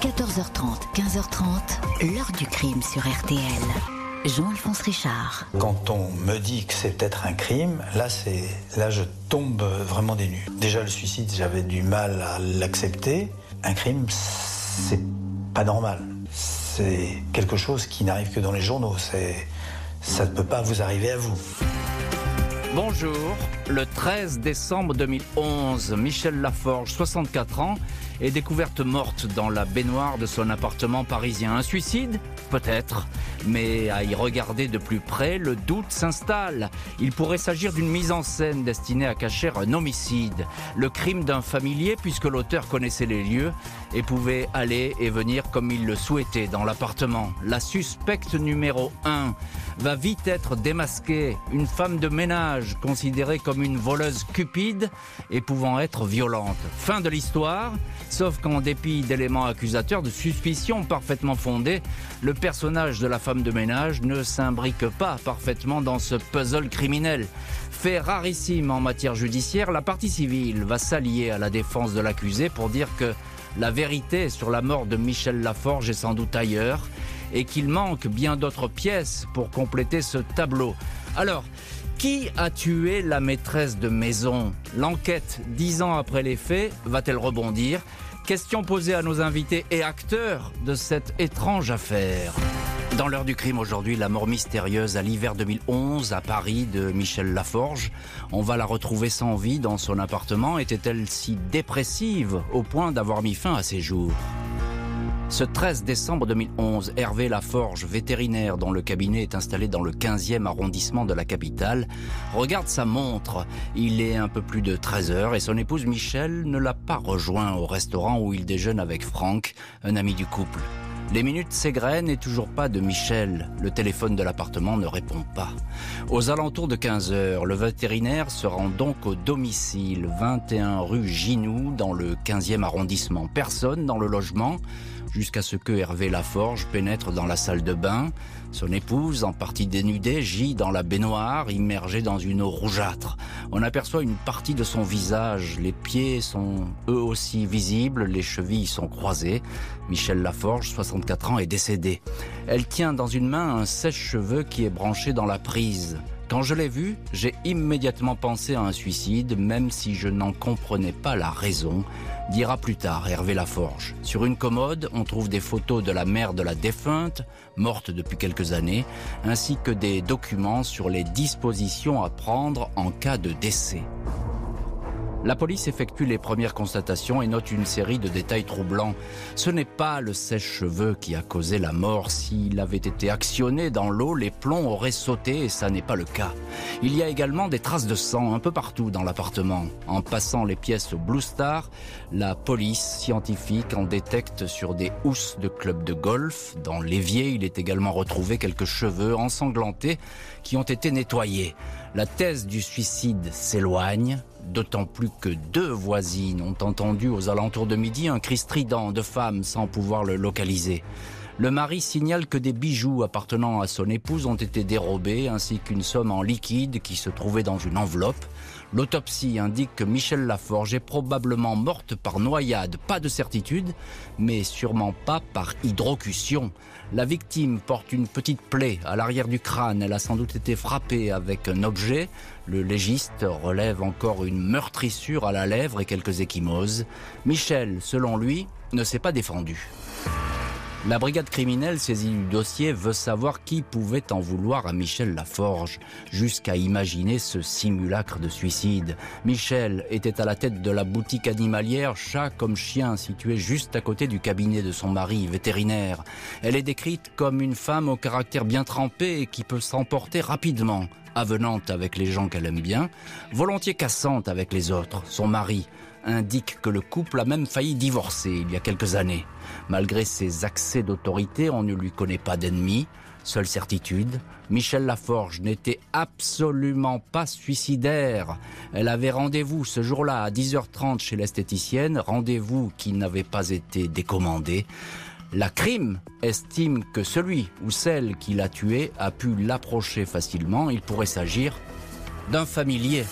14h30, 15h30, l'heure du crime sur RTL. Jean-Alphonse Richard. Quand on me dit que c'est peut-être un crime, là, c'est, là, je tombe vraiment des nues. Déjà, le suicide, j'avais du mal à l'accepter. Un crime, c'est pas normal. C'est quelque chose qui n'arrive que dans les journaux. C'est, ça ne peut pas vous arriver à vous. Bonjour, le 13 décembre 2011, Michel Laforge, 64 ans, est découverte morte dans la baignoire de son appartement parisien. Un suicide Peut-être. Mais à y regarder de plus près, le doute s'installe. Il pourrait s'agir d'une mise en scène destinée à cacher un homicide. Le crime d'un familier puisque l'auteur connaissait les lieux et pouvait aller et venir comme il le souhaitait dans l'appartement. La suspecte numéro 1 va vite être démasquée. Une femme de ménage considérée comme une voleuse cupide et pouvant être violente. Fin de l'histoire, sauf qu'en dépit d'éléments accusateurs, de suspicions parfaitement fondées, le personnage de la femme de ménage ne s'imbrique pas parfaitement dans ce puzzle criminel. Fait rarissime en matière judiciaire, la partie civile va s'allier à la défense de l'accusé pour dire que la vérité sur la mort de Michel Laforge est sans doute ailleurs et qu'il manque bien d'autres pièces pour compléter ce tableau. Alors, qui a tué la maîtresse de maison? L'enquête, dix ans après les faits, va-t-elle rebondir? Question posée à nos invités et acteurs de cette étrange affaire. Dans l'heure du crime aujourd'hui, la mort mystérieuse à l'hiver 2011 à Paris de Michel Laforge. On va la retrouver sans vie dans son appartement. Était-elle si dépressive au point d'avoir mis fin à ses jours? Ce 13 décembre 2011, Hervé Laforge, vétérinaire dont le cabinet est installé dans le 15e arrondissement de la capitale, regarde sa montre. Il est un peu plus de 13 heures et son épouse Michel ne l'a pas rejoint au restaurant où il déjeune avec Franck, un ami du couple. Les minutes s'égrènent et toujours pas de Michel. Le téléphone de l'appartement ne répond pas. Aux alentours de 15 heures, le vétérinaire se rend donc au domicile 21 rue Ginou dans le 15e arrondissement. Personne dans le logement jusqu'à ce que Hervé Laforge pénètre dans la salle de bain. Son épouse, en partie dénudée, gît dans la baignoire, immergée dans une eau rougeâtre. On aperçoit une partie de son visage. Les pieds sont eux aussi visibles, les chevilles sont croisées. Michel Laforge, 64 ans, est décédé. Elle tient dans une main un sèche-cheveux qui est branché dans la prise. Quand je l'ai vu, j'ai immédiatement pensé à un suicide, même si je n'en comprenais pas la raison dira plus tard Hervé Laforge. Sur une commode, on trouve des photos de la mère de la défunte, morte depuis quelques années, ainsi que des documents sur les dispositions à prendre en cas de décès. La police effectue les premières constatations et note une série de détails troublants. Ce n'est pas le sèche-cheveux qui a causé la mort. S'il avait été actionné dans l'eau, les plombs auraient sauté et ça n'est pas le cas. Il y a également des traces de sang un peu partout dans l'appartement. En passant les pièces au Blue Star, la police scientifique en détecte sur des housses de club de golf. Dans l'évier, il est également retrouvé quelques cheveux ensanglantés qui ont été nettoyés. La thèse du suicide s'éloigne d'autant plus que deux voisines ont entendu aux alentours de midi un cri strident de femme sans pouvoir le localiser. Le mari signale que des bijoux appartenant à son épouse ont été dérobés ainsi qu'une somme en liquide qui se trouvait dans une enveloppe. L'autopsie indique que Michel Laforge est probablement morte par noyade, pas de certitude, mais sûrement pas par hydrocution. La victime porte une petite plaie à l'arrière du crâne. Elle a sans doute été frappée avec un objet. Le légiste relève encore une meurtrissure à la lèvre et quelques échymoses. Michel, selon lui, ne s'est pas défendu. La brigade criminelle saisie du dossier veut savoir qui pouvait en vouloir à Michel Laforge, jusqu'à imaginer ce simulacre de suicide. Michel était à la tête de la boutique animalière Chat comme chien située juste à côté du cabinet de son mari, vétérinaire. Elle est décrite comme une femme au caractère bien trempé et qui peut s'emporter rapidement avenante avec les gens qu'elle aime bien, volontiers cassante avec les autres. Son mari indique que le couple a même failli divorcer il y a quelques années. Malgré ses accès d'autorité, on ne lui connaît pas d'ennemis. Seule certitude, Michel Laforge n'était absolument pas suicidaire. Elle avait rendez-vous ce jour-là à 10h30 chez l'esthéticienne, rendez-vous qui n'avait pas été décommandé. La crime estime que celui ou celle qui l'a tué a pu l'approcher facilement. Il pourrait s'agir d'un familier.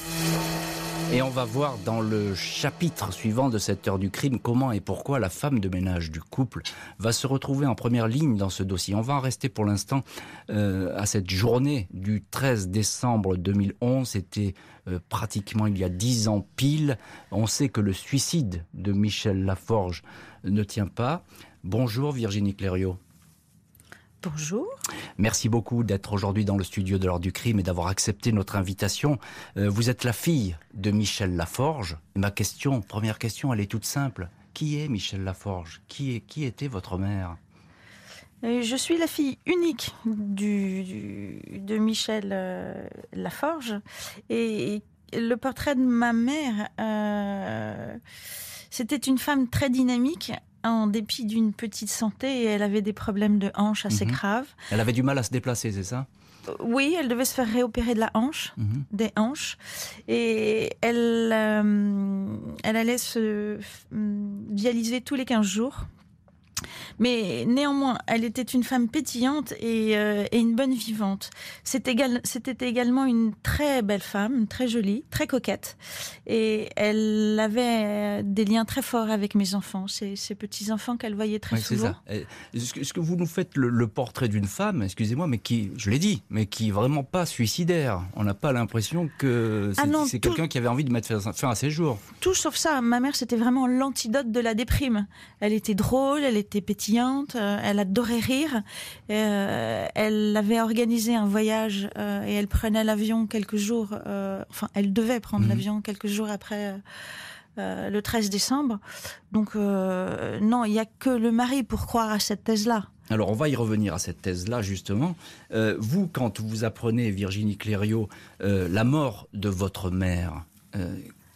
Et on va voir dans le chapitre suivant de cette heure du crime comment et pourquoi la femme de ménage du couple va se retrouver en première ligne dans ce dossier. On va en rester pour l'instant euh, à cette journée du 13 décembre 2011. C'était euh, pratiquement il y a dix ans pile. On sait que le suicide de Michel Laforge ne tient pas. Bonjour Virginie Clériot. Bonjour. Merci beaucoup d'être aujourd'hui dans le studio de l'heure du crime et d'avoir accepté notre invitation. Euh, vous êtes la fille de Michel Laforge. Ma question, première question, elle est toute simple. Qui est Michel Laforge? Qui, est, qui était votre mère? Euh, je suis la fille unique du, de Michel euh, Laforge et le portrait de ma mère, c'était une femme très dynamique en dépit d'une petite santé, et elle avait des problèmes de hanche assez mhm. graves. Elle avait du mal à se déplacer, c'est ça? Oui, elle devait se faire réopérer de la hanche, mhm. des hanches, et elle, euh, elle allait se dialyser tous les 15 jours mais néanmoins, elle était une femme pétillante et, euh, une bonne vivante. C'était également une très belle femme, très jolie, très coquette. Et elle avait des liens très forts avec mes enfants, ces, petits-enfants qu'elle voyait très souvent. Est-ce que vous nous faites le, portrait d'une femme, excusez-moi, mais qui, je l'ai dit, mais qui est vraiment pas suicidaire On n'a pas l'impression que c'est ah quelqu'un qui avait envie de mettre fin à ses jours. Tout sauf ça. Ma mère, c'était vraiment l'antidote de la déprime. Elle était drôle, elle était pétillante, euh, elle adorait rire. Euh, elle avait organisé un voyage euh, et elle prenait l'avion quelques jours, enfin elle devait prendre mhm. l'avion quelques jours après le 13 décembre. Donc non, il n'y a que le mari pour croire à cette thèse-là. Alors on va y revenir à cette thèse-là justement. vous, quand vous apprenez, Virginie Clériot, la mort de votre mère,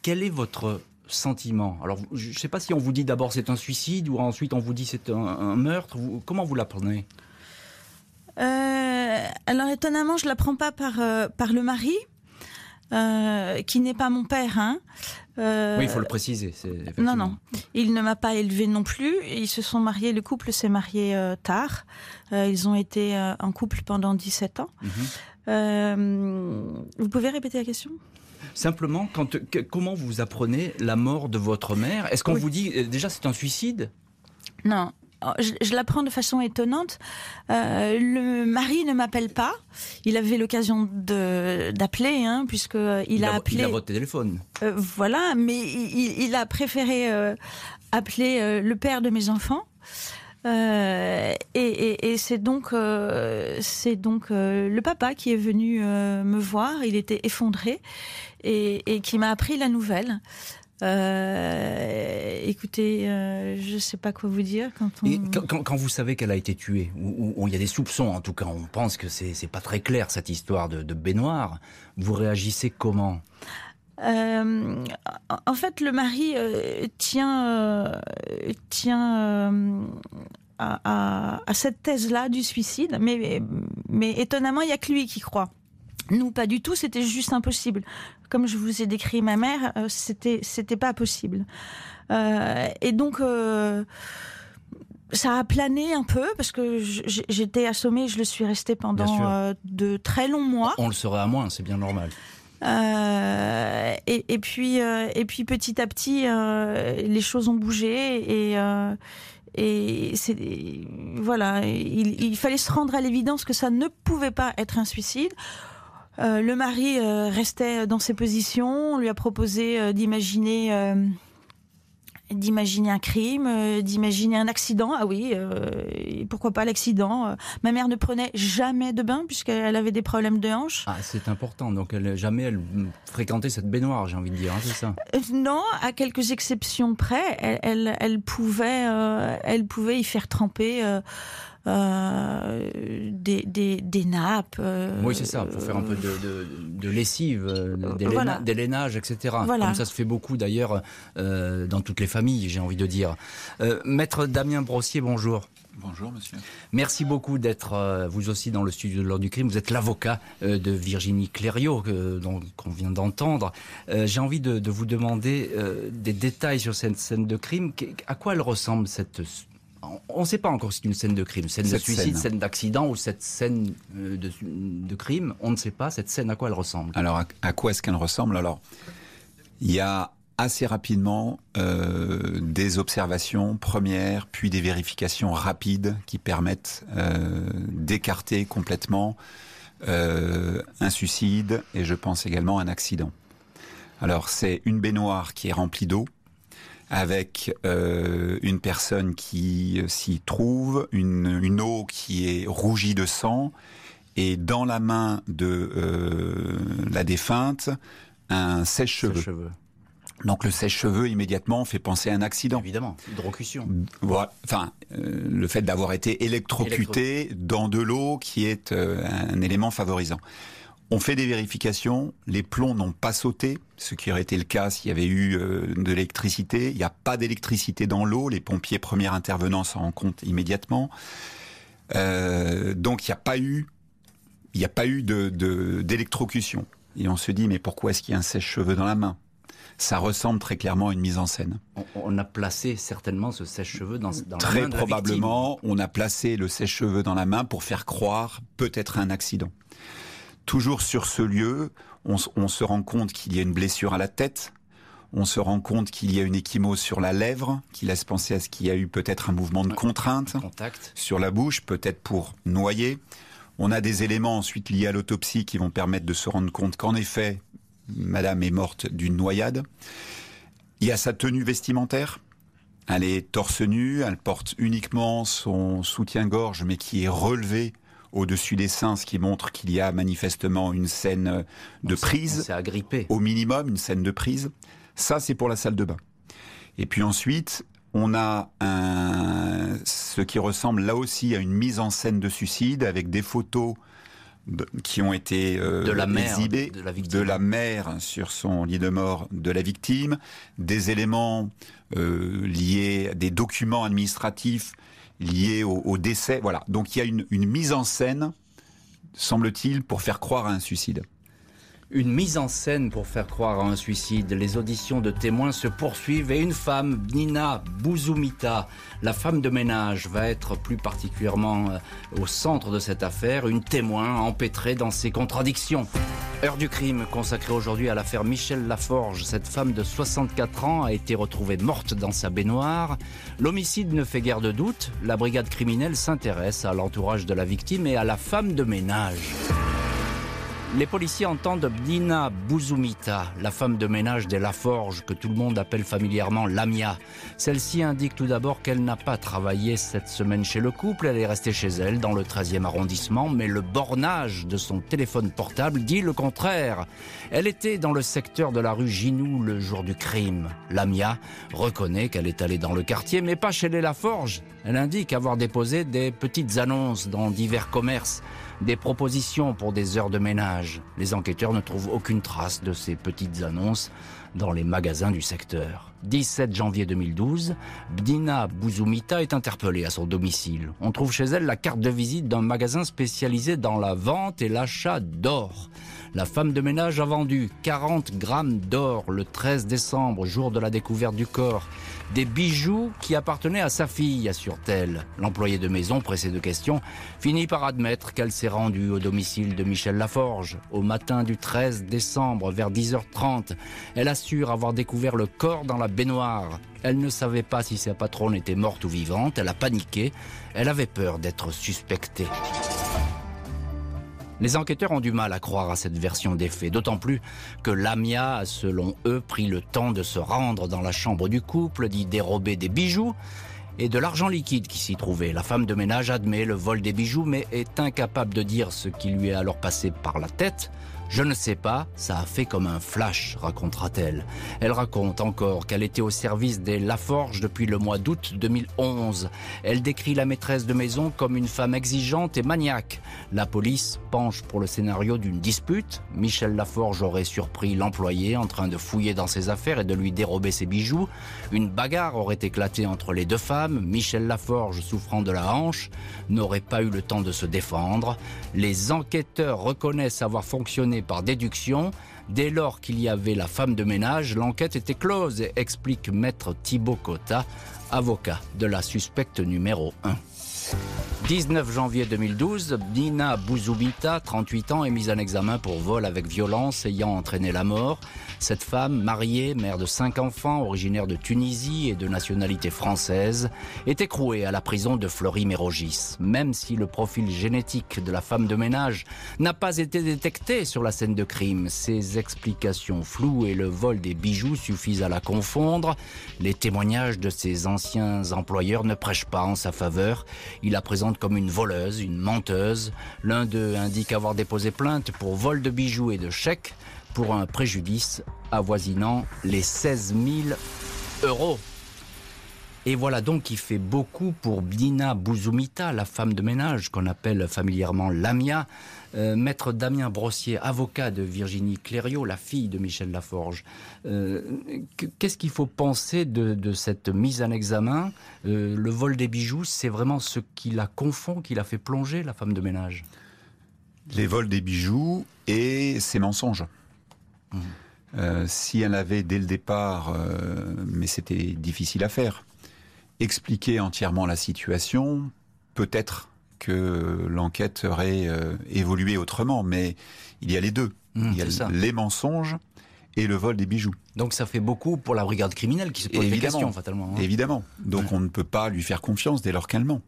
quel est votre sentiment Alors, je ne sais pas si on vous dit d'abord c'est un suicide ou ensuite on vous dit c'est un, meurtre. comment vous l'apprenez? Euh, Alors, étonnamment, je ne l'apprends pas par, euh, par le mari. Euh, qui n'est pas mon père. Hein. oui, il faut le préciser. Non, non. Il ne m'a pas élevé non plus. Ils se sont mariés, le couple s'est marié tard. ils ont été en couple pendant 17 ans. Mhm. vous pouvez répéter la question? Simplement, comment vous apprenez la mort de votre mère? Est-ce qu'on vous dit euh, déjà c'est un suicide? Non, je, l'apprends de façon étonnante. Euh, le mari ne m'appelle pas. Il avait l'occasion d'appeler, hein, puisque il, a, appelé. Il a votre téléphone. Euh, voilà, mais il, a préféré appeler le père de mes enfants. Et, c'est donc, c'est donc le papa qui est venu me voir. Il était effondré et, qui m'a appris la nouvelle. Euh, écoutez, euh, je ne sais pas quoi vous dire quand on... quand, vous savez qu'elle a été tuée, ou il y a des soupçons en tout cas, on pense que c'est pas très clair cette histoire de, de baignoire, vous réagissez comment? Euh, en fait, le mari tient, tient à, à, cette thèse-là du suicide, mais, mais étonnamment, il n'y a que lui qui croit. Nous, pas du tout, c'était juste impossible. Comme je vous ai décrit ma mère, euh, c'était c'était pas possible. Euh, et donc euh, ça a plané un peu parce que j'étais assommée, je le suis restée pendant de très longs mois. On le serait à moins, c'est bien normal. Et, puis et puis petit à petit, les choses ont bougé et et c'est voilà, il, fallait se rendre à l'évidence que ça ne pouvait pas être un suicide. Euh, le mari euh, restait dans ses positions. On lui a proposé euh, d'imaginer d'imaginer un crime, d'imaginer un accident. Ah oui, pourquoi pas l'accident Ma mère ne prenait jamais de bain puisqu'elle avait des problèmes de hanche. Ah, c'est important. Donc elle, jamais elle fréquentait cette baignoire, j'ai envie de dire, hein, c'est ça? Non, à quelques exceptions près, elle, elle pouvait, elle pouvait y faire tremper euh, des, des, nappes. Euh, oui, c'est ça. Faut faire un peu de, de, lessive, euh, d'élénage, etc. Comme ça se fait beaucoup d'ailleurs dans toutes les familles, j'ai envie de dire. Maître Damien Brossier, bonjour. Bonjour monsieur. Merci beaucoup d'être vous aussi dans le studio de l'ordre du crime. Vous êtes l'avocat de Virginie Clériot qu'on vient d'entendre. J'ai envie de, de, vous demander des détails sur cette scène de crime. À quoi elle ressemble cette on ne sait pas encore si c'est une scène de crime, scène de suicide, scène, d'accident ou cette scène euh, de, crime. On ne sait pas cette scène à quoi elle ressemble. Alors à, quoi est-ce qu'elle ressemble? Alors Il y a assez rapidement euh, des observations premières, puis des vérifications rapides qui permettent euh, d'écarter complètement euh, un suicide et je pense également un accident. Alors c'est une baignoire qui est remplie d'eau avec euh, une personne qui s'y trouve, une, une, eau qui est rougie de sang et dans la main de euh, la défunte un sèche-cheveux. Sèche donc le sèche-cheveux immédiatement fait penser à un accident. Évidemment, hydrocution. Voilà. Enfin, euh, le fait d'avoir été électrocuté Électro dans de l'eau qui est euh, un élément favorisant. On fait des vérifications, les plombs n'ont pas sauté, ce qui aurait été le cas s'il y avait eu euh, de l'électricité. Il n'y a pas d'électricité dans l'eau, les pompiers premiers intervenants s'en rendent compte immédiatement. Euh, donc il n'y a pas eu, il n'y a pas eu de d'électrocution. Et on se dit mais pourquoi est-ce qu'il y a un sèche-cheveux dans la main? Ça ressemble très clairement à une mise en scène. On, a placé certainement ce sèche-cheveux dans, dans très la main probablement, on a placé le sèche-cheveux dans la main pour faire croire peut-être un accident. Toujours sur ce lieu, on, on se rend compte qu'il y a une blessure à la tête. On se rend compte qu'il y a une échymose sur la lèvre, qui laisse penser à ce qu'il y a eu peut-être un mouvement de contrainte Contact. sur la bouche, peut-être pour noyer. On a des éléments ensuite liés à l'autopsie qui vont permettre de se rendre compte qu'en effet, Madame est morte d'une noyade. Il y a sa tenue vestimentaire. Elle est torse nu, elle porte uniquement son soutien-gorge, mais qui est relevé au-dessus des seins, ce qui montre qu'il y a manifestement une scène de on prise. C'est agrippé. Au minimum, une scène de prise. Ça, c'est pour la salle de bain. Et puis ensuite, on a un, ce qui ressemble là aussi à une mise en scène de suicide avec des photos qui ont été euh, de la mère, exhibées de la, de la mère sur son lit de mort de la victime, des éléments euh, liés à des documents administratifs liés au, décès. Voilà. Donc il y a une, une mise en scène, semble-t-il, pour faire croire à un suicide. Une mise en scène pour faire croire à un suicide. Les auditions de témoins se poursuivent et une femme, Nina Bouzoumita, la femme de ménage, va être plus particulièrement euh, au centre de cette affaire, une témoin empêtrée dans ses contradictions. Heure du crime consacrée aujourd'hui à l'affaire Michel Laforge. Cette femme de 64 ans a été retrouvée morte dans sa baignoire. L'homicide ne fait guère de doute. La brigade criminelle s'intéresse à l'entourage de la victime et à la femme de ménage. Les policiers entendent Bdina Bouzoumita, la femme de ménage des Laforges, que tout le monde appelle familièrement Lamia. Celle-ci indique tout d'abord qu'elle n'a pas travaillé cette semaine chez le couple, elle est restée chez elle dans le 13e arrondissement, mais le bornage de son téléphone portable dit le contraire. Elle était dans le secteur de la rue Ginou le jour du crime. Lamia reconnaît qu'elle est allée dans le quartier, mais pas chez les Laforges. Elle indique avoir déposé des petites annonces dans divers commerces des propositions pour des heures de ménage. Les enquêteurs ne trouvent aucune trace de ces petites annonces dans les magasins du secteur. 17 janvier 2012, Bdina Bouzoumita est interpellée à son domicile. On trouve chez elle la carte de visite d'un magasin spécialisé dans la vente et l'achat d'or. La femme de ménage a vendu 40 grammes d'or le 13 décembre, jour de la découverte du corps. Des bijoux qui appartenaient à sa fille, assure-t-elle. L'employé de maison, pressé de questions, finit par admettre qu'elle s'est rendue au domicile de Michel Laforge. Au matin du 13 décembre, vers 10h30, elle assure avoir découvert le corps dans la baignoire. Elle ne savait pas si sa patronne était morte ou vivante. Elle a paniqué. Elle avait peur d'être suspectée. Les enquêteurs ont du mal à croire à cette version des faits, d'autant plus que Lamia a, selon eux, pris le temps de se rendre dans la chambre du couple, d'y dérober des bijoux et de l'argent liquide qui s'y trouvait. La femme de ménage admet le vol des bijoux, mais est incapable de dire ce qui lui est alors passé par la tête. Je ne sais pas, ça a fait comme un flash, racontera-t-elle. Elle raconte encore qu'elle était au service des Laforge depuis le mois d'août 2011. Elle décrit la maîtresse de maison comme une femme exigeante et maniaque. La police penche pour le scénario d'une dispute. Michel Laforge aurait surpris l'employé en train de fouiller dans ses affaires et de lui dérober ses bijoux. Une bagarre aurait éclaté entre les deux femmes. Michel Laforge, souffrant de la hanche, n'aurait pas eu le temps de se défendre. Les enquêteurs reconnaissent avoir fonctionné par déduction. Dès lors qu'il y avait la femme de ménage, l'enquête était close, explique maître Thibaut Cotta, avocat de la suspecte numéro 1. France. 19 janvier 2012, Nina Bouzoubita, 38 ans, est mise en examen pour vol avec violence ayant entraîné la mort. Cette femme, mariée, mère de cinq enfants, originaire de Tunisie et de nationalité française, est écrouée à la prison de Fleury-Mérogis. Même si le profil génétique de la femme de ménage n'a pas été détecté sur la scène de crime, ses explications floues et le vol des bijoux suffisent à la confondre. Les témoignages de ses anciens employeurs ne prêchent pas en sa faveur. Il la présente comme une voleuse, une menteuse. L'un d'eux indique avoir déposé plainte pour vol de bijoux et de chèques pour un préjudice avoisinant les 16 000 euros. Et voilà donc qui fait beaucoup pour Bina Bouzoumita, la femme de ménage qu'on appelle familièrement Lamia. Euh, Maître Damien Brossier, avocat de Virginie Clériot, la fille de Michel Laforge. Euh, qu'est-ce qu'il faut penser de, cette mise en examen? Euh, Le vol des bijoux, c'est vraiment ce qui la confond, qui la fait plonger, la femme de ménage? Les vols des bijoux et ses mensonges. Mmh. si elle avait dès le départ, mais c'était difficile à faire, expliqué entièrement la situation, peut-être que l'enquête aurait euh, évolué autrement, mais il y a les deux. Mmh, il y a les mensonges et le vol des bijoux. Donc ça fait beaucoup pour la brigade criminelle qui se pose des questions fatalement. Hein. Évidemment. Donc on ne peut pas lui faire confiance dès lors qu'elle ment.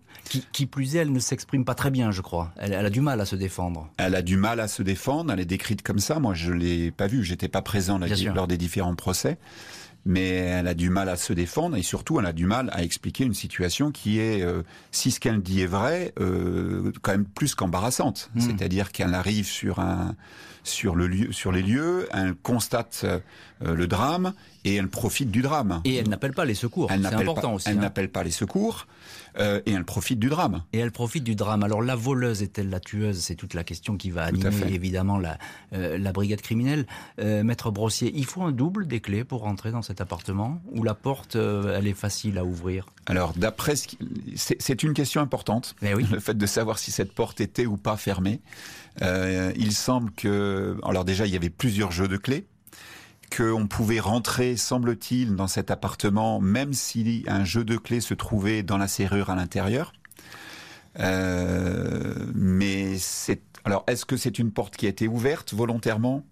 Qui, plus est, elle ne s'exprime pas très bien, je crois. Elle, a du mal à se défendre. Elle a du mal à se défendre. Elle est décrite comme ça. Moi, je l'ai pas vue. J'étais pas présent lors des différents procès mais elle a du mal à se défendre et surtout elle a du mal à expliquer une situation qui est, euh, si ce qu'elle dit est vrai, euh, quand même plus qu'embarrassante. Hmm. C'est-à-dire qu'elle arrive sur un sur le lieu, sur les lieux, elle constate euh, le drame et elle profite du drame. Et elle n'appelle pas les secours. C'est important aussi. Elle hein. n'appelle pas les secours. Euh, et elle profite du drame. Et elle profite du drame. Alors la voleuse est-elle la tueuse? C'est toute la question qui va animer évidemment la, euh, la brigade criminelle. Euh, Maître Brossier, il faut un double des clés pour rentrer dans cet appartement? Ou la porte, elle est facile à ouvrir? Alors d'après ce c'est une question importante. Oui. Le fait de savoir si cette porte était ou pas fermée. il semble que... Alors déjà, il y avait plusieurs jeux de clés qu'on pouvait rentrer, semble-t-il, dans cet appartement, même si un jeu de clés se trouvait dans la serrure à l'intérieur. Euh, mais alors, est-ce que c'est une porte qui a été ouverte volontairement?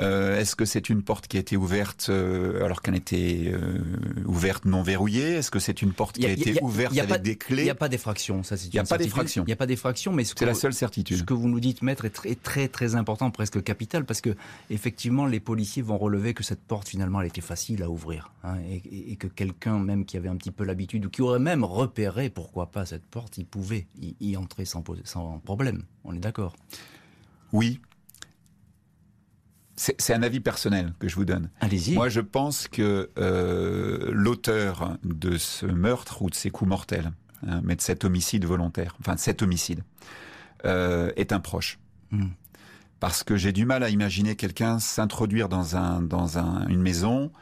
Est-ce que c'est une porte qui a été ouverte euh, alors qu'elle était euh, ouverte non verrouillée? Est-ce que c'est une porte qui a, été ouverte avec des clés? Il n'y a pas d'effraction, ça c'est Il n'y a pas d'effraction. Il n'y a pas d'effraction, mais c'est la seule certitude. Ce que vous nous dites, maître, est très très, très important, presque capital, parce que effectivement, les policiers vont relever que cette porte finalement, elle était facile à ouvrir, hein, et, que quelqu'un même qui avait un petit peu l'habitude ou qui aurait même repéré, pourquoi pas cette porte, il pouvait y, entrer sans, sans problème. On est d'accord? Oui, c'est un avis personnel que je vous donne. Allez-y. Moi, je pense que euh, l'auteur de ce meurtre ou de ces coups mortels, hein, mais de cet homicide volontaire, enfin de cet homicide, euh, est un proche. Hmm. Parce que j'ai du mal à imaginer quelqu'un s'introduire dans un dans un, une maison,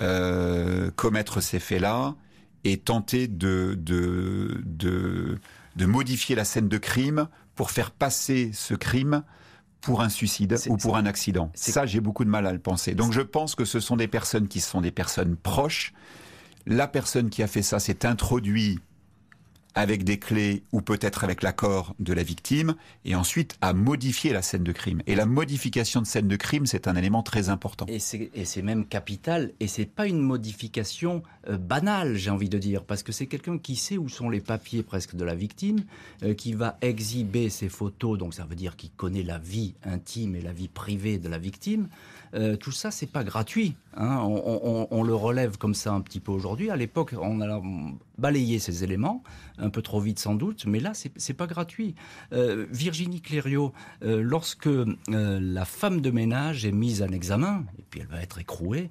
euh, commettre ces faits-là et tenter de, de de de modifier la scène de crime pour faire passer ce crime pour un suicide ou pour un accident. Ça, j'ai beaucoup de mal à le penser. Donc je pense que ce sont des personnes qui sont des personnes proches. La personne qui a fait ça s'est introduit avec des clés ou peut-être avec l'accord de la victime, et ensuite à modifier la scène de crime. Et la modification de scène de crime, c'est un élément très important. Et c'est même capital, et c'est pas une modification euh, banale, j'ai envie de dire, parce que c'est quelqu'un qui sait où sont les papiers presque de la victime, euh, qui va exhiber ses photos, donc ça veut dire qu'il connaît la vie intime et la vie privée de la victime. Euh, tout ça, c'est pas gratuit. Hein. On, le relève comme ça un petit peu aujourd'hui. À l'époque, on a balayé ces éléments, un peu trop vite sans doute, mais là, c'est pas gratuit. Euh, Virginie Clériot, euh, lorsque la femme de ménage est mise en examen, et puis elle va être écrouée,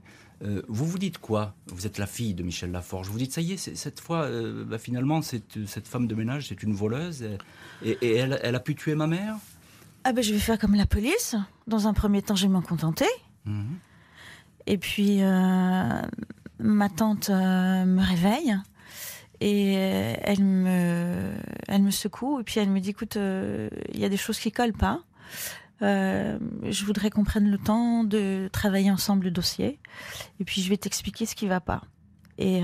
vous vous dites quoi? Vous êtes la fille de Michel Laforge. Vous dites, ça y est, cette fois, bah, finalement, cette, femme de ménage, c'est une voleuse, et, elle, elle, a pu tuer ma mère? Ah ben, je vais faire comme la police. Dans un premier temps, je vais m'en contenter. Et puis, euh, ma tante euh, me réveille et elle me, elle me secoue et puis elle me dit, écoute, euh, il y a des choses qui collent pas. je voudrais qu'on prenne le temps de travailler ensemble le dossier et puis je vais t'expliquer ce qui va pas. Et,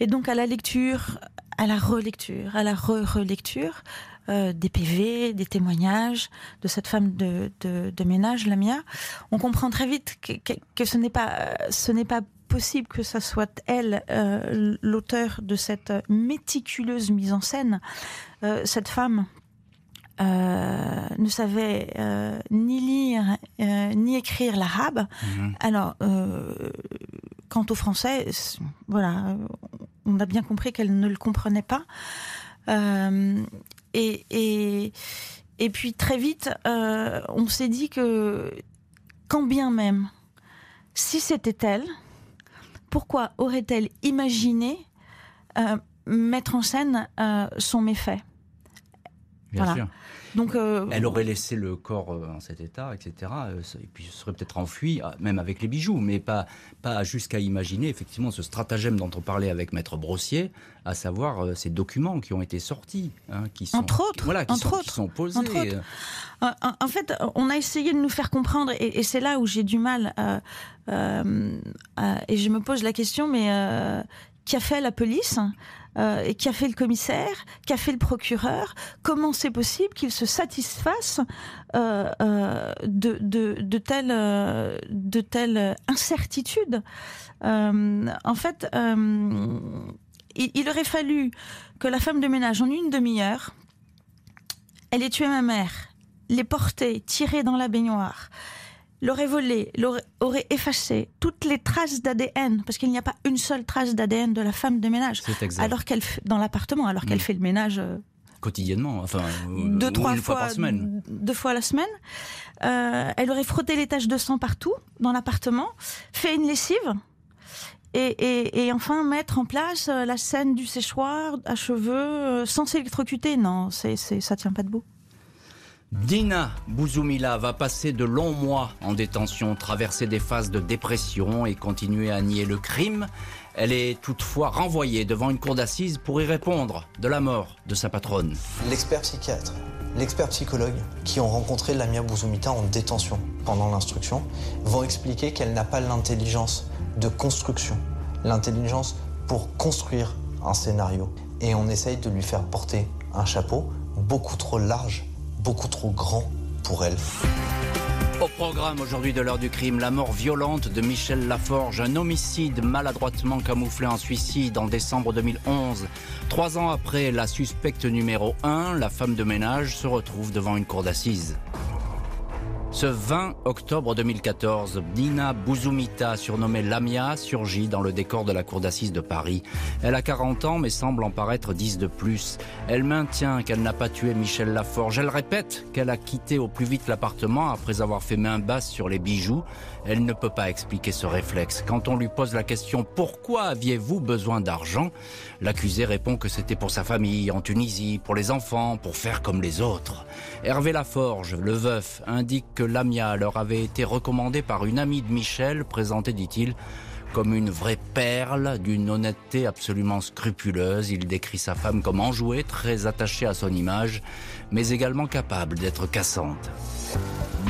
et donc à la lecture, à la relecture, à la re-relecture euh, des PV, des témoignages de cette femme de, de, de ménage, Lamia, on comprend très vite que, que, que ce n'est pas, ce n'est pas possible que ça soit elle euh, l'auteur de cette méticuleuse mise en scène. Euh, cette femme euh, ne savait ni lire ni écrire l'arabe. Mhm. Alors, quant au français, voilà, on a bien compris qu'elle ne le comprenait pas. Et, et, et puis très vite, euh, on s'est dit que, quand bien même, si c'était elle, pourquoi aurait-elle imaginé euh, mettre en scène euh, son méfait? Bien Voilà. sûr. Donc, euh, Elle aurait laissé le corps euh, en cet état, etc. euh, Et puis se serait peut-être enfui, ah, même avec les bijoux, mais pas, pas jusqu'à imaginer effectivement ce stratagème dont on parlait avec Maître Brossier, à savoir ces documents qui ont été sortis, hein, qui sont, Entre autres, voilà, qui, entre sont, autres, qui sont posés. entre autres. En, fait, on a essayé de nous faire comprendre, et, et c'est là où j'ai du mal, et je me pose la question, mais euh, qu'a fait la police? Euh, et qu'a fait le commissaire, qu'a fait le procureur Comment c'est possible qu'ils se satisfassent euh, euh, de, de, telles euh, de telles incertitudes Euh, En fait, il, il aurait fallu que la femme de ménage, en une demi-heure, elle ait tué ma mère, l'ait portée, tirée dans la baignoire, l'aurait volée, l'aurait aurait effacé toutes les traces d'ADN, parce qu'il n'y a pas une seule trace d'ADN de la femme de ménage. Alors qu'elle dans l'appartement, alors qu'elle Mm. fait le ménage euh, quotidiennement, enfin, ou- deux ou trois une fois, par semaine. deux fois la semaine. Euh, elle aurait frotté les taches de sang partout dans l'appartement, fait une lessive. Et, et, et enfin mettre en place euh, la scène du séchoir à cheveux euh, sans s'électrocuter. Non, c'est, c'est, ça tient pas debout. Dina Bouzoumila va passer de longs mois en détention, traverser des phases de dépression et continuer à nier le crime. Elle est toutefois renvoyée devant une cour d'assises pour y répondre de la mort de sa patronne. L'expert psychiatre, l'expert psychologue qui ont rencontré Lamia Bouzoumita en détention pendant l'instruction vont expliquer qu'elle n'a pas l'intelligence de construction, l'intelligence pour construire un scénario. Et on essaye de lui faire porter un chapeau beaucoup trop large, beaucoup trop grand pour elle. Au programme aujourd'hui de l'heure du crime, la mort violente de Michel Laforge, un homicide maladroitement camouflé en suicide en décembre 2011. Trois ans après, la suspecte numéro 1, la femme de ménage, se retrouve devant une cour d'assises. Ce 20 octobre 2014, Dina Bouzoumita, surnommée Lamia, surgit dans le décor de la cour d'assises de Paris. Elle a 40 ans mais semble en paraître 10 de plus. Elle maintient qu'elle n'a pas tué Michel Laforge. Elle répète qu'elle a quitté au plus vite l'appartement après avoir fait main basse sur les bijoux. Elle ne peut pas expliquer ce réflexe. Quand on lui pose la question pourquoi aviez-vous besoin d'argent, l'accusé répond que c'était pour sa famille en Tunisie, pour les enfants, pour faire comme les autres. Hervé Laforge, le veuf, indique que Lamia leur avait été recommandée par une amie de Michel, présentée, dit-il, comme une vraie perle d'une honnêteté absolument scrupuleuse. Il décrit sa femme comme enjouée, très attachée à son image, mais également capable d'être cassante.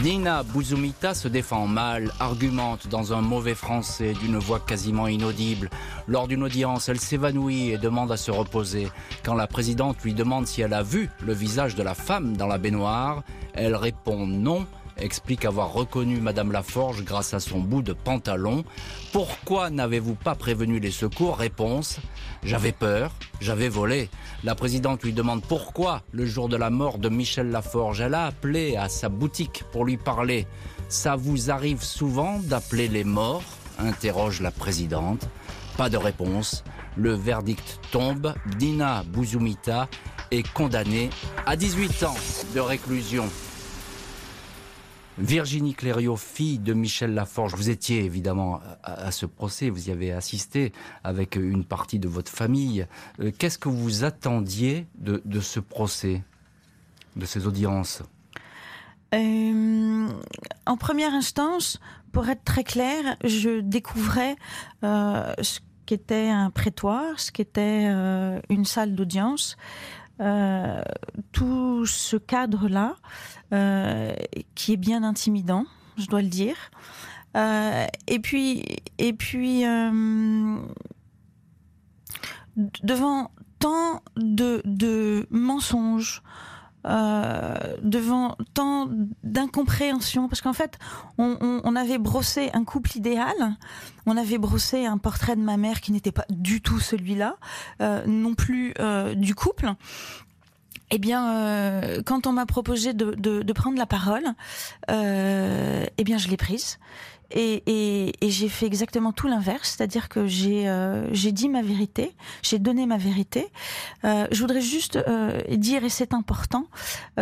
Nina Bouzoumita se défend mal, argumente dans un mauvais français d'une voix quasiment inaudible. Lors d'une audience, elle s'évanouit et demande à se reposer. Quand la présidente lui demande si elle a vu le visage de la femme dans la baignoire, elle répond non explique avoir reconnu Madame Laforge grâce à son bout de pantalon. Pourquoi n'avez-vous pas prévenu les secours? Réponse J'avais peur, j'avais volé. La présidente lui demande pourquoi, le jour de la mort de Michel Laforge, elle a appelé à sa boutique pour lui parler. Ça vous arrive souvent d'appeler les morts? Interroge la présidente. Pas de réponse. Le verdict tombe. Dina Bouzoumita est condamnée à 18 ans de réclusion. Virginie Clériot, fille de Michel Laforge, vous étiez évidemment à, ce procès, vous y avez assisté avec une partie de votre famille. Euh, Qu'est-ce que vous attendiez de, ce procès, de ces audiences? Euh, en première instance, pour être très clair, je découvrais euh, ce qu'était un prétoire, ce qu'était une salle d'audience, euh, tout ce cadre-là, euh, qui est bien intimidant, je dois le dire. Euh, et puis, et puis, devant tant de mensonges, euh, devant tant d'incompréhension, parce qu'en fait, on, avait brossé un couple idéal, on avait brossé un portrait de ma mère qui n'était pas du tout celui-là, euh, non plus euh, du couple. Eh bien, quand on m'a proposé de, de, prendre la parole, eh bien, je l'ai prise. Et, et, et j'ai fait exactement tout l'inverse, c'est-à-dire que j'ai euh, dit ma vérité, j'ai donné ma vérité. Euh, je voudrais juste euh, dire, et c'est important,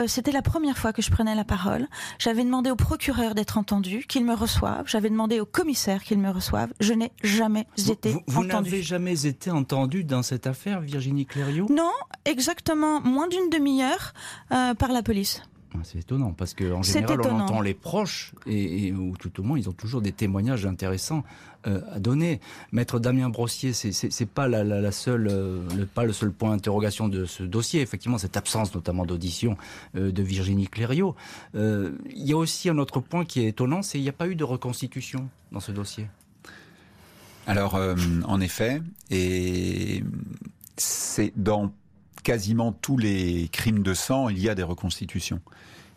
c'était la première fois que je prenais la parole. J'avais demandé au procureur d'être entendu, qu'il me reçoive. J'avais demandé au commissaire qu'il me reçoive. Je n'ai jamais vous, été vous, vous entendu. Vous n'avez jamais été entendu dans cette affaire, Virginie Clériot? Non, exactement moins d'une demi-heure par la police. Ah, C'est étonnant parce qu'en général, on entend les proches et, et, ou tout au moins, ils ont toujours des témoignages intéressants euh, à donner. Maître Damien Brossier, c'est pas la, la, la seule, euh, le, pas le seul point d'interrogation de ce dossier. Effectivement, cette absence notamment d'audition euh, de Virginie Clériot. Euh, il y a aussi un autre point qui est étonnant, c'est qu'il n'y a pas eu de reconstitution dans ce dossier. Alors, euh, en effet, et c'est dans quasiment tous les crimes de sang, il y a des reconstitutions.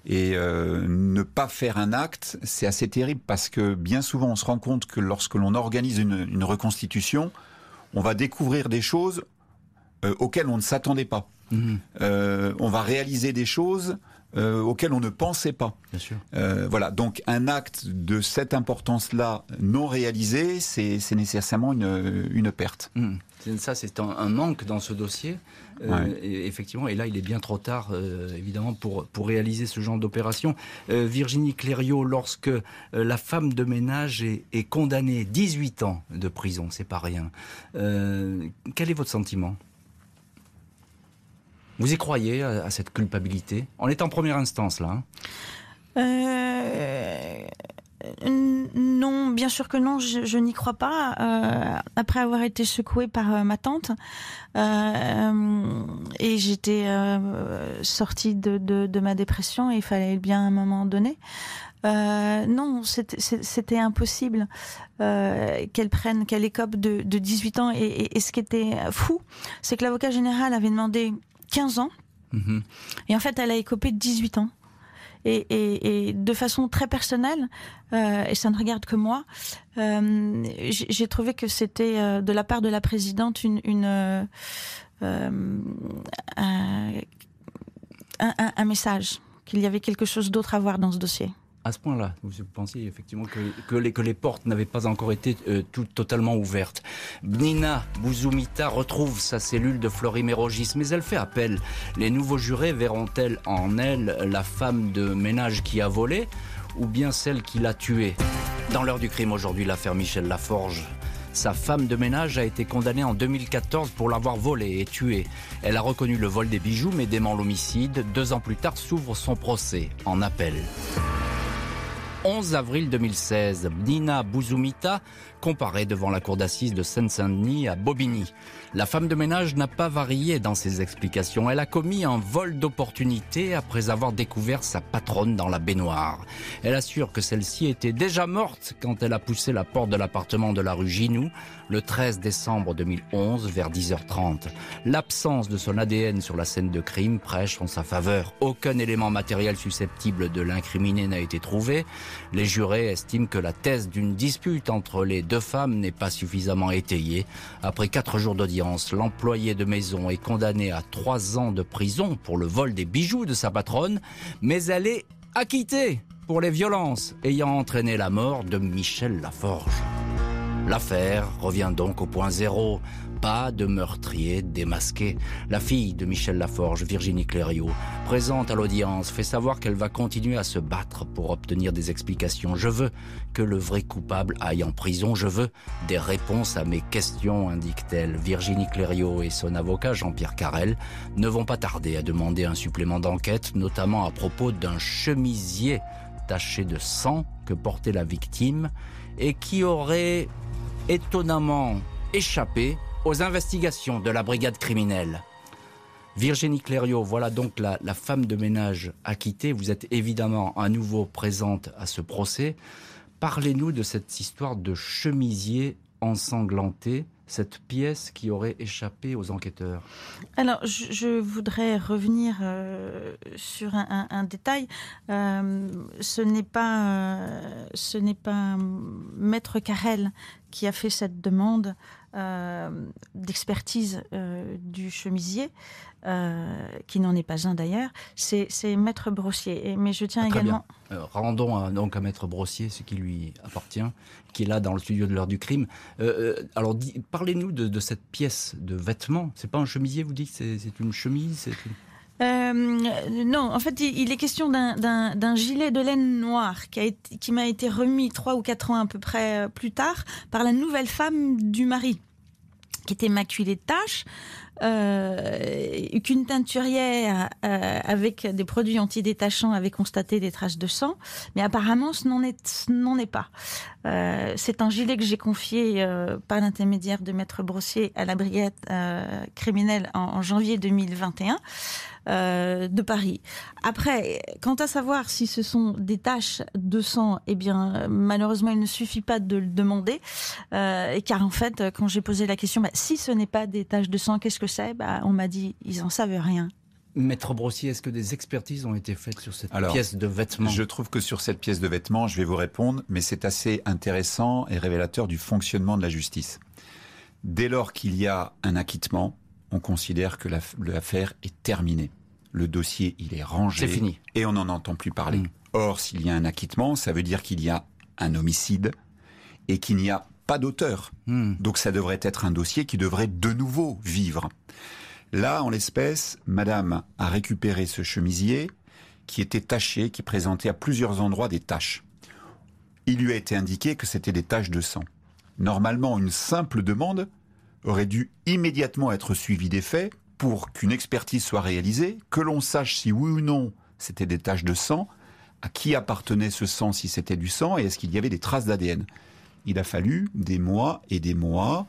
Et euh, ne pas faire un acte, c'est assez terrible parce que bien souvent on se rend compte que lorsque l'on organise une, une, reconstitution, on va découvrir des choses euh, auxquelles on ne s'attendait pas. Mmh. Euh, on va réaliser des choses euh, auxquelles on ne pensait pas. Bien sûr. Euh, voilà, donc un acte de cette importance-là non réalisé, c'est nécessairement une, une perte. Mmh. Ça, c'est un, un, manque dans ce dossier. Euh, ouais. et, effectivement, et là, il est bien trop tard, euh, évidemment, pour, pour réaliser ce genre d'opération. Euh, Virginie Clériot, lorsque la femme de ménage est, est, condamnée 18 ans de prison, c'est pas rien. Quel est votre sentiment? Vous y croyez à, à, cette culpabilité? On est en première instance, là. Hein non, bien sûr que non, je, je n'y crois pas. Euh, après avoir été secouée par euh, ma tante, euh, et j'étais euh, sortie de, de, de, ma dépression, et il fallait bien à un moment donné. non, c'était impossible qu'elle prenne, qu'elle écope de, de 18 ans. Et, et, et ce qui était fou, c'est que l'avocat général avait demandé 15 ans, -hmm. et en fait, elle a écopé de 18 ans. Et, et, et, de façon très personnelle, euh, et ça ne regarde que moi, euh, j'ai trouvé que c'était euh, de la part de la présidente une, une un, un, un, message, qu'il y avait quelque chose d'autre à voir dans ce dossier à ce point-là, vous pensiez effectivement que, les, que les portes n'avaient pas encore été euh, tout, totalement ouvertes. Nina Bouzoumita retrouve sa cellule de florimérogis, mais elle fait appel. Les nouveaux jurés verront-elles en elle la femme de ménage qui a volé ou bien celle qui l'a tuée? Dans l'heure du crime aujourd'hui, l'affaire Michel Laforge. Sa femme de ménage a été condamnée en 2014 pour l'avoir volé et tué. Elle a reconnu le vol des bijoux mais dément l'homicide. Deux ans plus tard s'ouvre son procès en appel. 11 avril 2016, Nina Bouzoumita comparée devant la cour d'assises de Seine-Saint-Denis à Bobigny. La femme de ménage n'a pas varié dans ses explications. Elle a commis un vol d'opportunité après avoir découvert sa patronne dans la baignoire. Elle assure que celle-ci était déjà morte quand elle a poussé la porte de l'appartement de la rue Ginou le 13 décembre 2011 vers 10h30. L'absence de son ADN sur la scène de crime prêche en sa faveur. Aucun élément matériel susceptible de l'incriminer n'a été trouvé. Les jurés estiment que la thèse d'une dispute entre les deux femmes n'est pas suffisamment étayée. Après quatre jours d'audience, l'employé de maison est condamné à trois ans de prison pour le vol des bijoux de sa patronne, mais elle est acquittée pour les violences ayant entraîné la mort de Michel Laforge. L'affaire revient donc au point zéro. Pas de meurtrier démasqué. La fille de Michel Laforge, Virginie Clériot, présente à l'audience, fait savoir qu'elle va continuer à se battre pour obtenir des explications. Je veux que le vrai coupable aille en prison. Je veux des réponses à mes questions, indique-t-elle. Virginie Clériot et son avocat Jean-Pierre Carrel ne vont pas tarder à demander un supplément d'enquête, notamment à propos d'un chemisier taché de sang que portait la victime et qui aurait étonnamment échappé aux investigations de la brigade criminelle. Virginie Clériot, voilà donc la, femme de ménage acquittée. Vous êtes évidemment à nouveau présente à ce procès. Parlez-nous de cette histoire de chemisier ensanglanté cette pièce qui aurait échappé aux enquêteurs Alors, je, voudrais revenir euh, sur un, détail. Euh, ce n'est pas, ce n'est pas Maître Carrel qui a fait cette demande euh, d'expertise euh, du chemisier, euh, qui n'en est pas un d'ailleurs, c'est Maître Brossier. mais je tiens ah, également. rendons donc à Maître Brossier ce qui lui appartient, qui est là dans le studio de l'heure du crime. alors, parlez-nous de, cette pièce de vêtements. C'est pas un chemisier, vous dites C'est une chemise non, en fait, il, est question d'un gilet de laine noire qui, m'a été remis trois ou quatre ans à peu près plus tard par la nouvelle femme du mari qui était maculée de taches, euh, qu'une teinturière euh, avec des produits antidétachants avait constaté des traces de sang, mais apparemment ce n'en est, pas. Euh, c'est un gilet que j'ai confié par l'intermédiaire de Maître Brossier à la brigade criminelle en, janvier 2021. de Paris. Après, quant à savoir si ce sont des taches de sang, eh bien, malheureusement, il ne suffit pas de le demander, car en fait, quand j'ai posé la question, bah, si ce n'est pas des taches de sang, qu'est-ce que bah, on m'a dit, ils en savent rien. Maître Brossier, est-ce que des expertises ont été faites sur cette pièce de vêtement? Je trouve que sur cette pièce de vêtement, je vais vous répondre, mais c'est assez intéressant et révélateur du fonctionnement de la justice. Dès lors qu'il y a un acquittement, on considère que l'affaire est terminée. Le dossier, il est rangé. C'est fini. Et on n'en entend plus parler. Hmm. Or, s'il y a un acquittement, ça veut dire qu'il y a un homicide et qu'il n'y a pas d'auteur. Hmm. Donc ça devrait être un dossier qui devrait de nouveau vivre. Là, en l'espèce, Madame a récupéré ce chemisier qui était taché, qui présentait à plusieurs endroits des taches. Il lui a été indiqué que c'était des taches de sang. Normalement, une simple demande aurait dû immédiatement être suivie des faits pour qu'une expertise soit réalisée, que l'on sache si oui ou non c'était des taches de sang, à qui appartenait ce sang si c'était du sang et est-ce qu'il y avait des traces d'ADN il a fallu des mois et des mois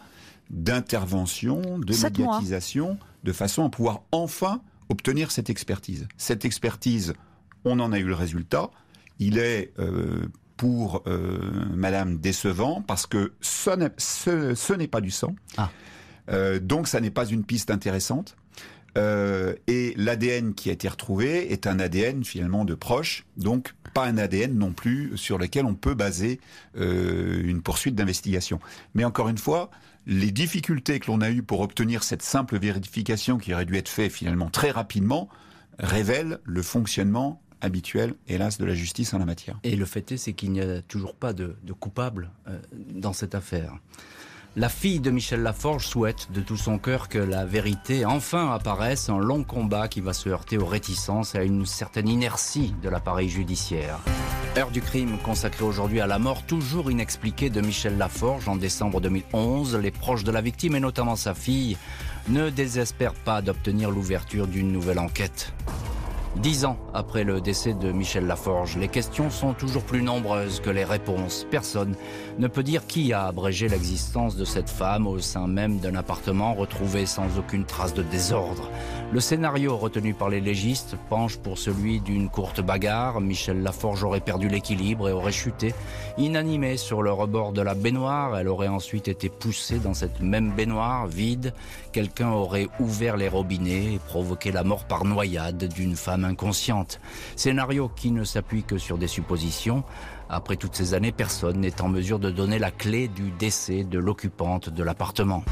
d'intervention, de médiatisation, de façon à pouvoir enfin obtenir cette expertise. Cette expertise, on en a eu le résultat. Il est euh, pour euh, Madame décevant parce que ce n'est pas du sang. Ah. Euh, donc ça n'est pas une piste intéressante. et l'ADN qui a été retrouvé est un ADN finalement de proche, donc pas un ADN non plus sur lequel on peut baser euh, une poursuite d'investigation. Mais encore une fois, les difficultés que l'on a eues pour obtenir cette simple vérification qui aurait dû être faite finalement très rapidement révèlent le fonctionnement habituel, hélas, de la justice en la matière. Et le fait est, c'est qu'il n'y a toujours pas de, coupable euh, dans cette affaire. La fille de Michel Laforge souhaite de tout son cœur que la vérité enfin apparaisse, un long combat qui va se heurter aux réticences et à une certaine inertie de l'appareil judiciaire. Heure du crime consacrée aujourd'hui à la mort toujours inexpliquée de Michel Laforge en décembre 2011. Les proches de la victime et notamment sa fille ne désespèrent pas d'obtenir l'ouverture d'une nouvelle enquête. Dix ans après le décès de Michel Laforge, les questions sont toujours plus nombreuses que les réponses. Personne ne peut dire qui a abrégé l'existence de cette femme au sein même d'un appartement retrouvé sans aucune trace de désordre. Le scénario retenu par les légistes penche pour celui d'une courte bagarre. Michel Laforge aurait perdu l'équilibre et aurait chuté. Inanimée sur le rebord de la baignoire, elle aurait ensuite été poussée dans cette même baignoire vide. Quelqu'un aurait ouvert les robinets et provoqué la mort par noyade d'une femme inconsciente. Scénario qui ne s'appuie que sur des suppositions. Après toutes ces années, personne n'est en mesure de donner la clé du décès de l'occupante de l'appartement.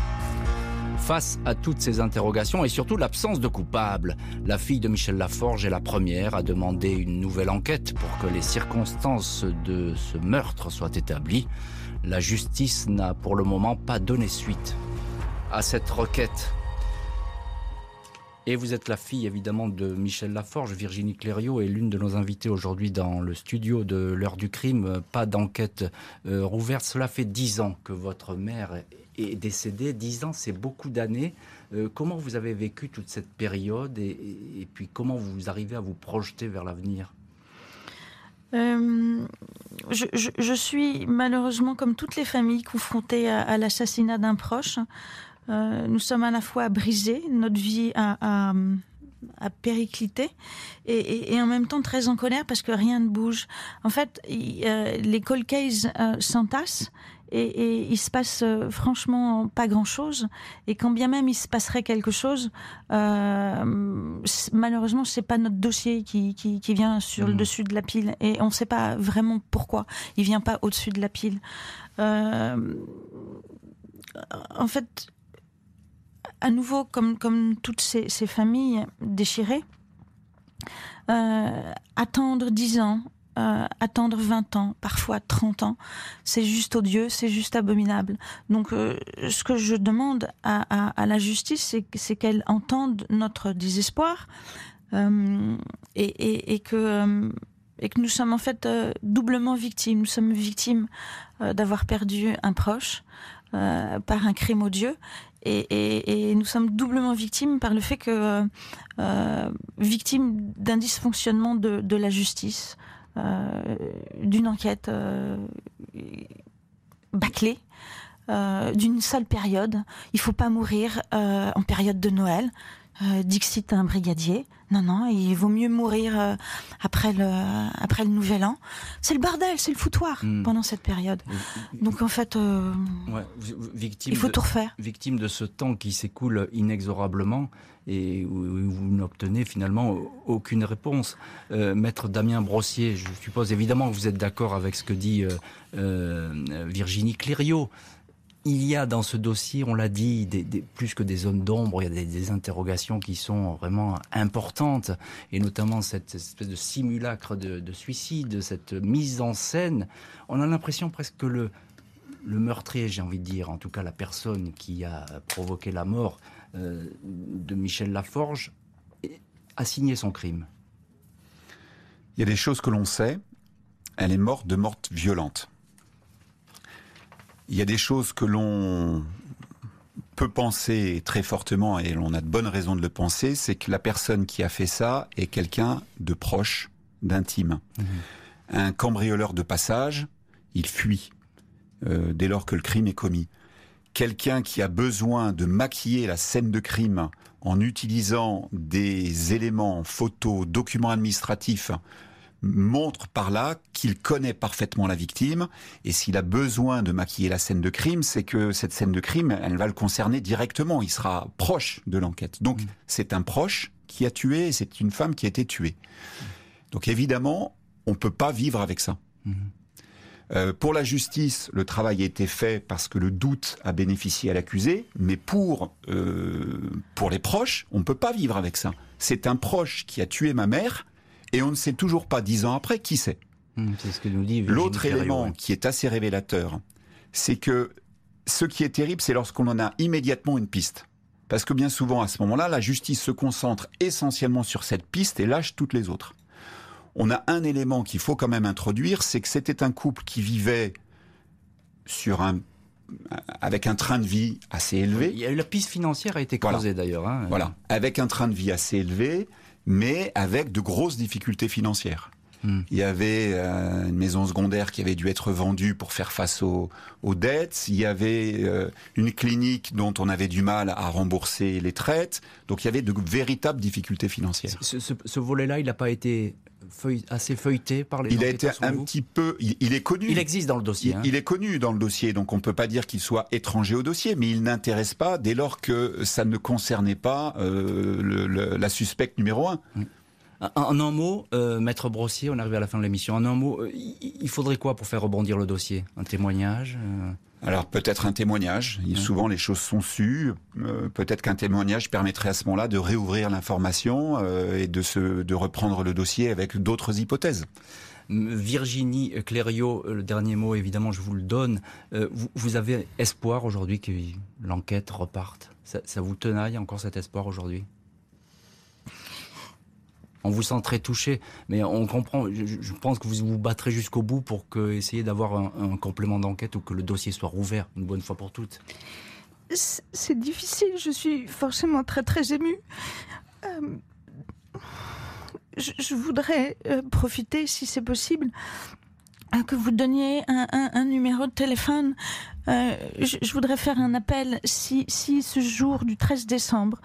Face à toutes ces interrogations et surtout l'absence de coupable, la fille de Michel Laforge est la première à demander une nouvelle enquête pour que les circonstances de ce meurtre soient établies. La justice n'a pour le moment pas donné suite à cette requête. Et vous êtes la fille évidemment de Michel Laforge. Virginie Clériot est l'une de nos invitées aujourd'hui dans le studio de l'heure du crime. Pas d'enquête euh, rouverte. Cela fait dix ans que votre mère est décédée. Dix ans, c'est beaucoup d'années. Euh, comment vous avez vécu toute cette période et, puis comment vous arrivez à vous projeter vers l'avenir? Euh, je, suis malheureusement, comme toutes les familles, confrontées à l'assassinat d'un proche. Euh, nous sommes à la fois brisés, notre vie a, périclité, et, en même temps très en colère parce que rien ne bouge. En fait, les cold cases euh, s'entassent et, il se passe euh, franchement pas grand-chose. Et quand bien même il se passerait quelque chose, euh, malheureusement, c'est pas notre dossier qui, qui, vient sur le mmh. dessus de la pile, et on ne sait pas vraiment pourquoi il vient pas au-dessus de la pile. Euh, en fait, à nouveau, comme, toutes ces, familles déchirées, euh, attendre 10 ans, euh, attendre 20 ans, parfois 30 ans, c'est juste odieux, c'est juste abominable. Donc euh, ce que je demande à, la justice, c'est qu'elle entende notre désespoir et que nous sommes en fait doublement victimes. Nous sommes victimes d'avoir perdu un proche par un crime odieux et, nous sommes doublement victimes par le fait que euh, victimes d'un dysfonctionnement de, la justice, euh, d'une enquête euh, bâclée. d'une seule période. Il faut pas mourir en période de Noël. Dixit un brigadier. Non, non, il vaut mieux mourir euh, après le après le Nouvel An. C'est le bordel, c'est le foutoir hmm. pendant cette période. Donc en fait, euh, victime il faut tout refaire. Victime de ce temps qui s'écoule inexorablement et où, vous n'obtenez finalement aucune réponse. Euh, Maître Damien Brossier, je suppose évidemment que vous êtes d'accord avec ce que dit Virginie Clériot il y a dans ce dossier, on l'a dit, plus que des zones d'ombre, il y a des, interrogations qui sont vraiment importantes, et notamment cette espèce de simulacre de, suicide, cette mise en scène. On a l'impression presque que le, le meurtrier, j'ai envie de dire, en tout cas la personne qui a provoqué la mort euh, de Michel Laforge, a signé son crime. Il y a des choses que l'on sait. Elle est morte de morte violente. Il y a des choses que l'on peut penser très fortement, et l'on a de bonnes raisons de le penser, c'est que la personne qui a fait ça est quelqu'un de proche, d'intime. Mhm. Un cambrioleur de passage, il fuit euh, dès lors que le crime est commis. Quelqu'un qui a besoin de maquiller la scène de crime en utilisant des éléments, photos, documents administratifs montre par là qu'il connaît parfaitement la victime et s'il a besoin de maquiller la scène de crime, c'est que cette scène de crime, elle va le concerner directement, il sera proche de l'enquête. Donc mmh. c'est un proche qui a tué et c'est une femme qui a été tuée. Donc évidemment, on peut pas vivre avec ça. Mmh. Euh, pour la justice, le travail a été fait parce que le doute a bénéficié à l'accusé, mais pour euh, pour les proches, on peut pas vivre avec ça. C'est un proche qui a tué ma mère et on ne sait toujours pas dix ans après qui c'est. C'est ce que nous dit L'autre élément qui est assez révélateur, c'est que ce qui est terrible, c'est lorsqu'on en a immédiatement une piste. Parce que bien souvent, à ce moment-là, la justice se concentre essentiellement sur cette piste et lâche toutes les autres. On a un élément qu'il faut quand même introduire, c'est que c'était un couple qui vivait sur un avec un train de vie assez élevé. Il y a eu la piste financière a été creusée d'ailleurs. Hein. Voilà, avec un train de vie assez élevé, mais avec de grosses difficultés financières. Hmm. Il y avait euh, une maison secondaire qui avait dû être vendue pour faire face aux, dettes. Il y avait euh, une clinique dont on avait du mal à rembourser les traites. Donc il y avait de véritables difficultés financières. Ce, volet-là, il n'a pas été assez feuilleté par les Il a été un petit peu. Il, est connu. Il existe dans le dossier. Il, hein. est connu dans le dossier, donc on ne peut pas dire qu'il soit étranger au dossier, mais il n'intéresse pas dès lors que ça ne concernait pas euh, la suspecte numéro un. En un mot, euh, Maître Brossier, on arrive à la fin de l'émission. En un mot, euh, il faudrait quoi pour faire rebondir le dossier? Un témoignage euh? Alors peut-être un témoignage. Souvent les choses sont sues. peut-être qu'un témoignage permettrait à ce moment-là de réouvrir l'information et de, se, de reprendre le dossier avec d'autres hypothèses. Virginie Clériot, le dernier mot évidemment, je vous le donne. Vous, avez espoir aujourd'hui que l'enquête reparte? Ça, ça vous tenaille encore cet espoir aujourd'hui? On vous sent très touché, mais on comprend. Je, pense que vous vous battrez jusqu'au bout pour que, essayer d'avoir un, complément d'enquête ou que le dossier soit rouvert une bonne fois pour toutes. C'est difficile. Je suis forcément très très émue. Euh, je, voudrais euh, profiter, si c'est possible, que vous donniez un, numéro de téléphone Euh, je, voudrais faire un appel. Si, si ce jour du 13 décembre,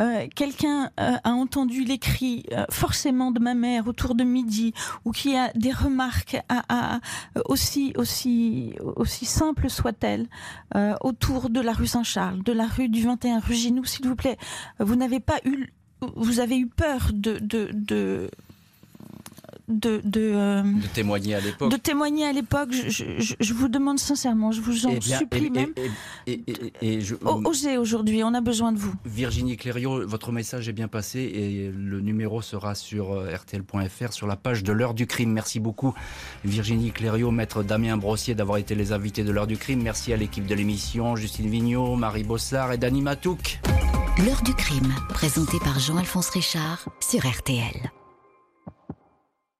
euh, quelqu'un euh, a entendu les cris forcément de ma mère autour de midi, ou qui a des remarques à, aussi, aussi, aussi simples soient-elles, autour de la rue Saint-Charles, de la rue du 21 rue s'il vous plaît, vous n'avez pas eu vous avez eu peur de, de de, euh, de, témoigner à l'époque. De témoigner à l'époque, je, vous demande sincèrement, je vous en eh supplie même. Et, Osez aujourd'hui, on a besoin de vous. Virginie Clériot, votre message est bien passé et le numéro sera sur euh, rtl.fr, sur la page de l'heure du crime. Merci beaucoup Virginie Clériot, maître Damien Brossier d'avoir été les invités de l'heure du crime. Merci à l'équipe de l'émission, Justine Vignot, Marie Bossard et Dani Matouk. L'heure du crime, présenté par Jean-Alphonse Richard sur RTL.